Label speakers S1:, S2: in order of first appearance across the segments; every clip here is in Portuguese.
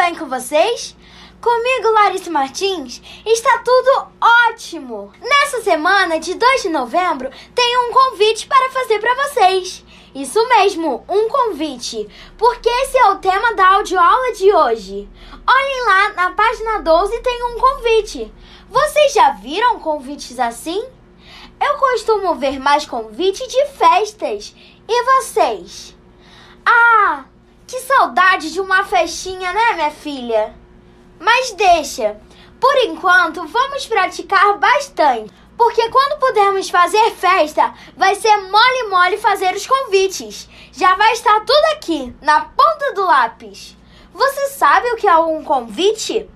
S1: bem com vocês? Comigo, Larissa Martins, está tudo ótimo! Nessa semana de 2 de novembro, tenho um convite para fazer para vocês. Isso mesmo, um convite, porque esse é o tema da audioaula de hoje. Olhem lá na página 12 tem um convite. Vocês já viram convites assim? Eu costumo ver mais convite de festas. E vocês? Ah, que saudade de uma festinha, né, minha filha? Mas deixa. Por enquanto, vamos praticar bastante. Porque quando pudermos fazer festa, vai ser mole mole fazer os convites. Já vai estar tudo aqui, na ponta do lápis. Você sabe o que é um convite?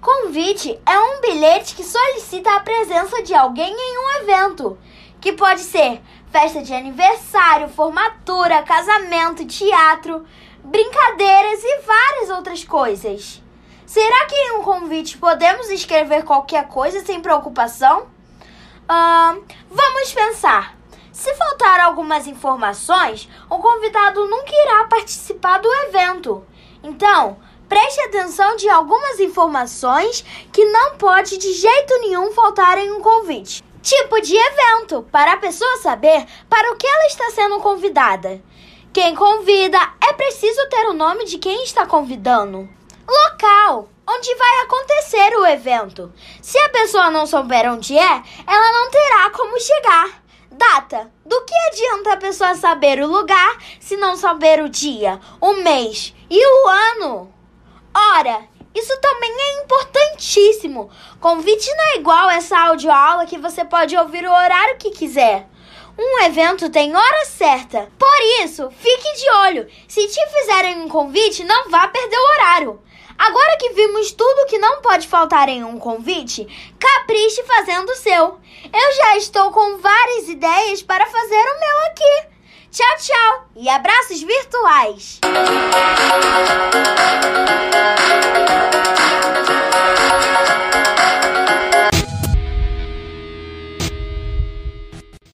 S1: Convite é um bilhete que solicita a presença de alguém em um evento, que pode ser festa de aniversário, formatura, casamento, teatro, brincadeiras e várias outras coisas. Será que em um convite podemos escrever qualquer coisa sem preocupação? Uh, vamos pensar. Se faltar algumas informações, o convidado nunca irá participar do evento. Então, preste atenção de algumas informações que não pode de jeito nenhum faltar em um convite. Tipo de evento, para a pessoa saber para o que ela está sendo convidada. Quem convida é preciso ter o nome de quem está convidando. Local onde vai acontecer o evento. Se a pessoa não souber onde é, ela não terá como chegar. Data: do que adianta a pessoa saber o lugar se não saber o dia, o mês e o ano? Hora: isso também é importantíssimo. Convite não é igual essa audioaula que você pode ouvir o horário que quiser. Um evento tem hora certa. Por isso, fique de olho. Se te fizerem um convite, não vá perder o horário. Agora que vimos tudo que não pode faltar em um convite, capriche fazendo o seu. Eu já estou com várias ideias para fazer o meu aqui. Tchau, tchau e abraços virtuais!